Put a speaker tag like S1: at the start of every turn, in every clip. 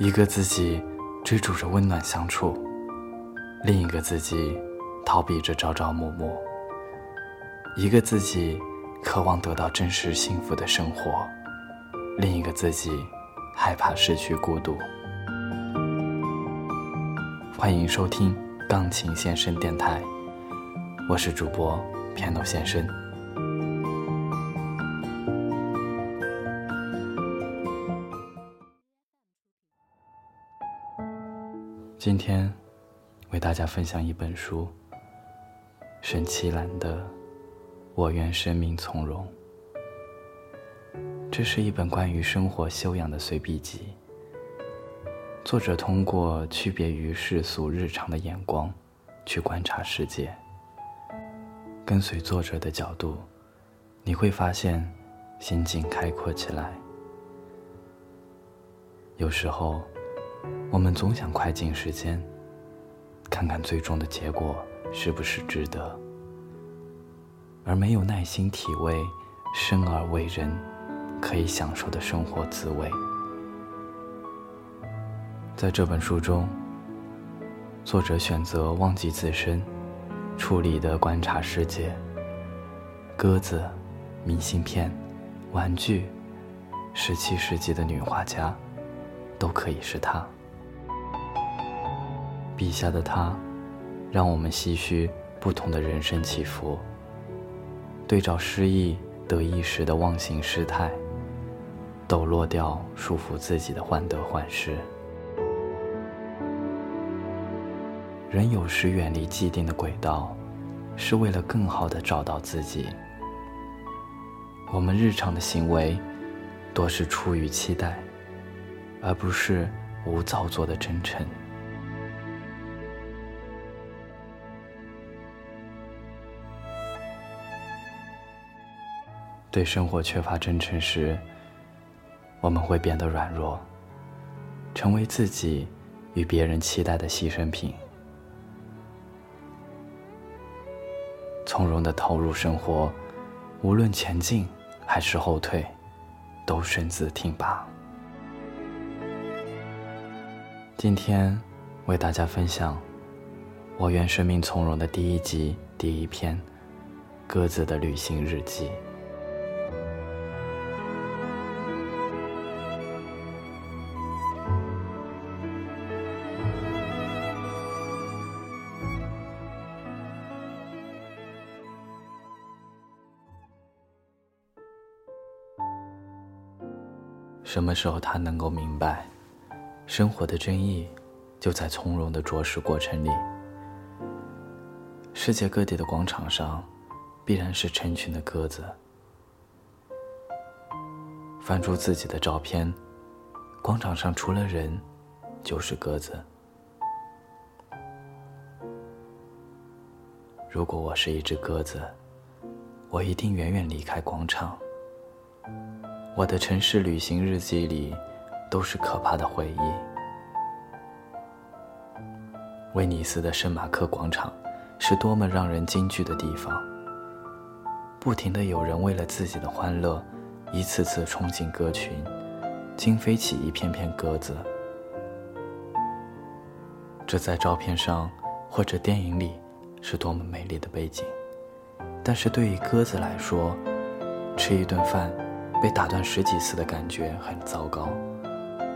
S1: 一个自己追逐着温暖相处，另一个自己逃避着朝朝暮暮。一个自己渴望得到真实幸福的生活，另一个自己害怕失去孤独。欢迎收听钢琴先生电台，我是主播 Piano 先生。今天为大家分享一本书，沈其兰的《我愿生命从容》。这是一本关于生活修养的随笔集。作者通过区别于世俗日常的眼光，去观察世界。跟随作者的角度，你会发现心境开阔起来。有时候。我们总想快进时间，看看最终的结果是不是值得，而没有耐心体味生而为人可以享受的生活滋味。在这本书中，作者选择忘记自身，处理的观察世界。鸽子、明信片、玩具，十七世纪的女画家，都可以是他。笔下的他，让我们唏嘘不同的人生起伏，对照失意得意时的忘形失态，抖落掉束缚自己的患得患失。人有时远离既定的轨道，是为了更好的找到自己。我们日常的行为，多是出于期待，而不是无造作的真诚。对生活缺乏真诚时，我们会变得软弱，成为自己与别人期待的牺牲品。从容的投入生活，无论前进还是后退，都身姿挺拔。今天为大家分享《我愿生命从容》的第一集第一篇《鸽子的旅行日记》。什么时候他能够明白，生活的真意就在从容的着实过程里。世界各地的广场上，必然是成群的鸽子。翻出自己的照片，广场上除了人，就是鸽子。如果我是一只鸽子，我一定远远离开广场。我的城市旅行日记里，都是可怕的回忆。威尼斯的圣马克广场，是多么让人惊惧的地方。不停的有人为了自己的欢乐，一次次冲进鸽群，惊飞起一片片鸽子。这在照片上或者电影里，是多么美丽的背景。但是对于鸽子来说，吃一顿饭。被打断十几次的感觉很糟糕，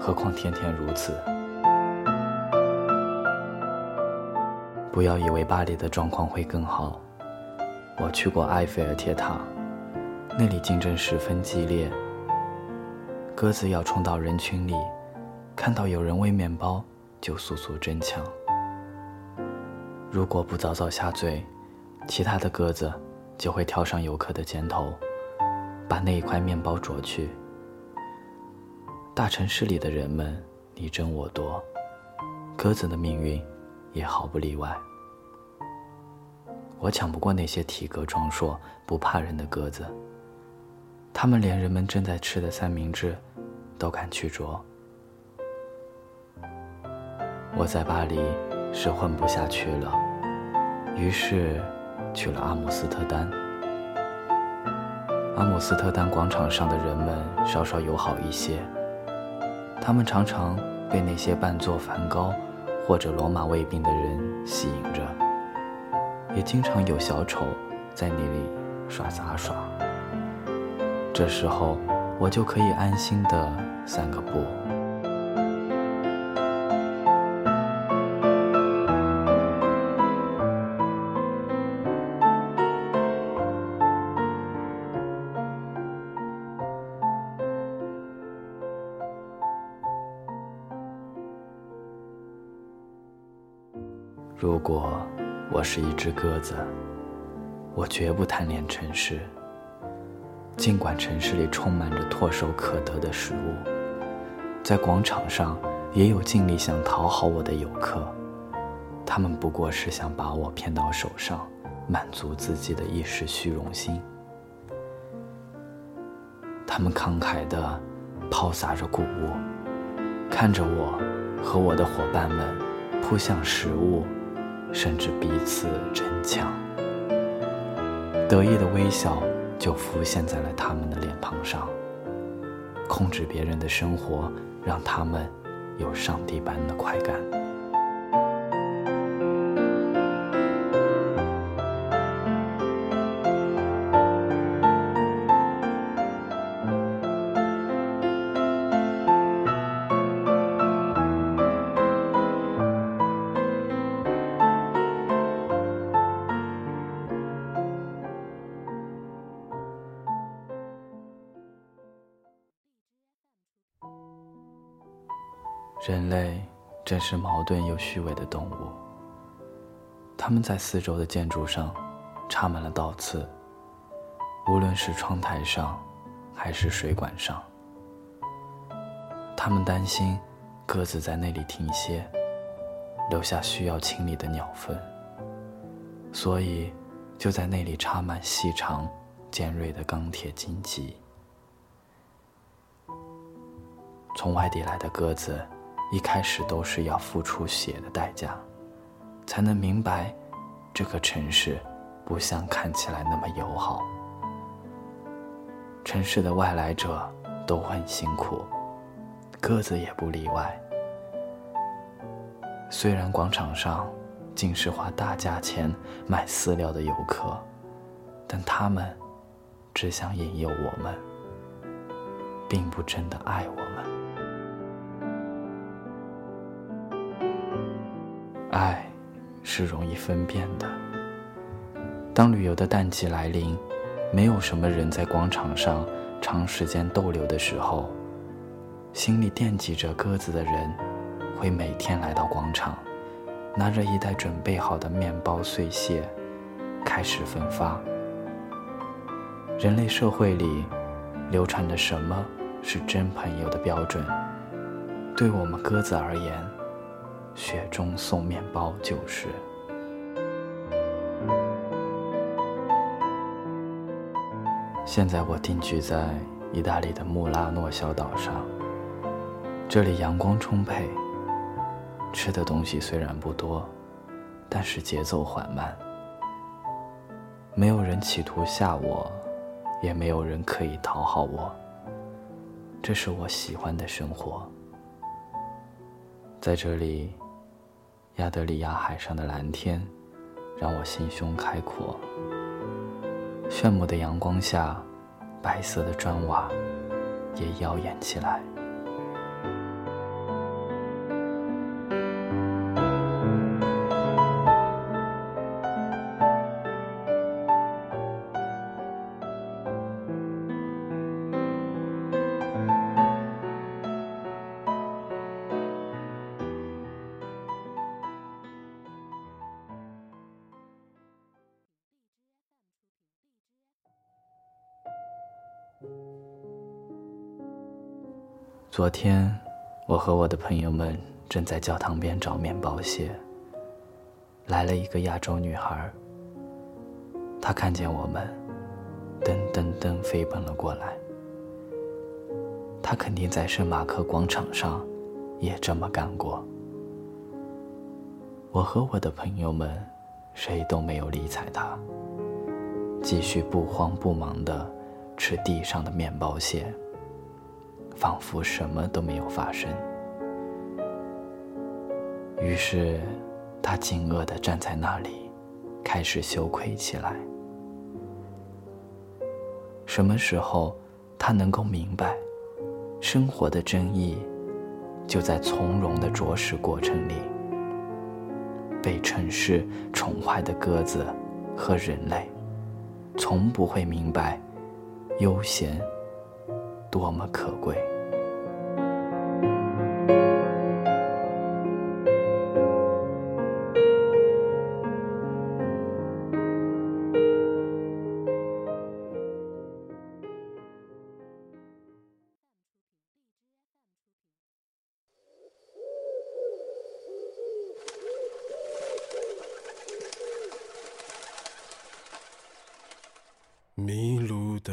S1: 何况天天如此。不要以为巴黎的状况会更好。我去过埃菲尔铁塔，那里竞争十分激烈。鸽子要冲到人群里，看到有人喂面包，就速速争抢。如果不早早下嘴，其他的鸽子就会跳上游客的肩头。把那一块面包啄去。大城市里的人们你争我夺，鸽子的命运也毫不例外。我抢不过那些体格壮硕、不怕人的鸽子，他们连人们正在吃的三明治都敢去啄。我在巴黎是混不下去了，于是去了阿姆斯特丹。阿姆斯特丹广场上的人们稍稍友好一些，他们常常被那些扮作梵高或者罗马卫兵的人吸引着，也经常有小丑在那里耍杂耍。这时候，我就可以安心的散个步。如果我是一只鸽子，我绝不贪恋城市。尽管城市里充满着唾手可得的食物，在广场上也有尽力想讨好我的游客，他们不过是想把我骗到手上，满足自己的一时虚荣心。他们慷慨地抛洒着谷物，看着我和我的伙伴们扑向食物，甚至彼此争抢，得意的微笑。就浮现在了他们的脸庞上。控制别人的生活，让他们有上帝般的快感。人类真是矛盾又虚伪的动物。他们在四周的建筑上插满了倒刺，无论是窗台上，还是水管上。他们担心鸽子在那里停歇，留下需要清理的鸟粪，所以就在那里插满细长、尖锐的钢铁荆棘。从外地来的鸽子。一开始都是要付出血的代价，才能明白，这个城市不像看起来那么友好。城市的外来者都很辛苦，鸽子也不例外。虽然广场上尽是花大价钱买饲料的游客，但他们只想引诱我们，并不真的爱我爱，是容易分辨的。当旅游的淡季来临，没有什么人在广场上长时间逗留的时候，心里惦记着鸽子的人，会每天来到广场，拿着一袋准备好的面包碎屑，开始分发。人类社会里，流传着什么是真朋友的标准？对我们鸽子而言。雪中送面包就是。现在我定居在意大利的穆拉诺小岛上，这里阳光充沛，吃的东西虽然不多，但是节奏缓慢，没有人企图吓我，也没有人刻意讨好我，这是我喜欢的生活，在这里。亚德里亚海上的蓝天，让我心胸开阔。炫目的阳光下，白色的砖瓦也耀眼起来。昨天，我和我的朋友们正在教堂边找面包屑。来了一个亚洲女孩，她看见我们，噔噔噔飞奔了过来。她肯定在圣马克广场上也这么干过。我和我的朋友们谁都没有理睬她，继续不慌不忙地吃地上的面包屑。仿佛什么都没有发生。于是，他惊愕地站在那里，开始羞愧起来。什么时候，他能够明白，生活的真意，就在从容的着实过程里。被城市宠坏的鸽子和人类，从不会明白，悠闲多么可贵。
S2: 迷路的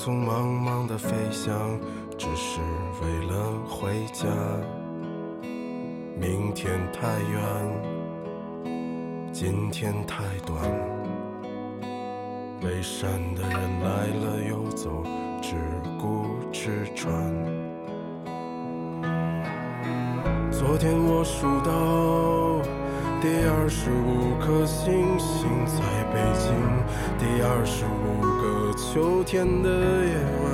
S2: 匆匆忙忙的飞翔，只是为了回家。明天太远，今天太短。背山的人来了又走，只顾吃穿。昨天我数到。第二十五颗星星在北京，第二十五秋天的夜晚，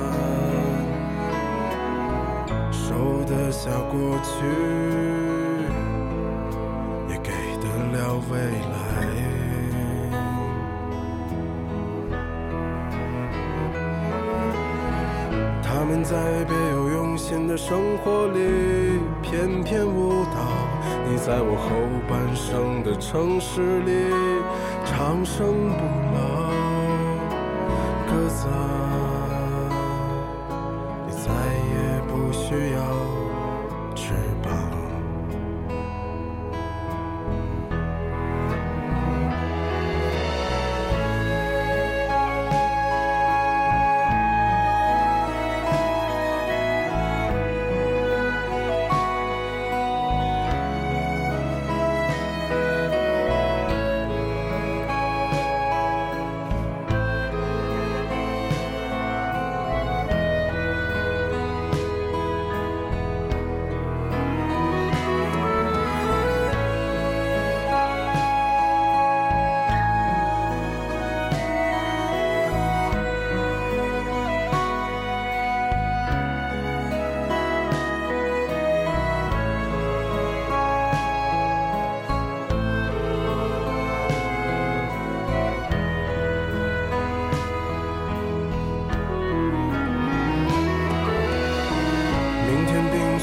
S2: 收得下过去，也给得了未来。他们在别有用心的生活里翩翩舞蹈。你在我后半生的城市里长生不老，鸽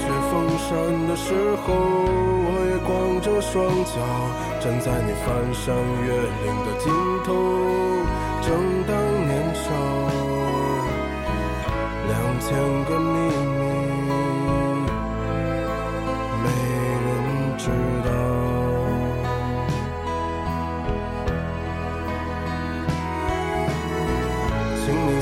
S2: 雪封山的时候，我也光着双脚站在你翻山越岭的尽头，正当年少，两千个秘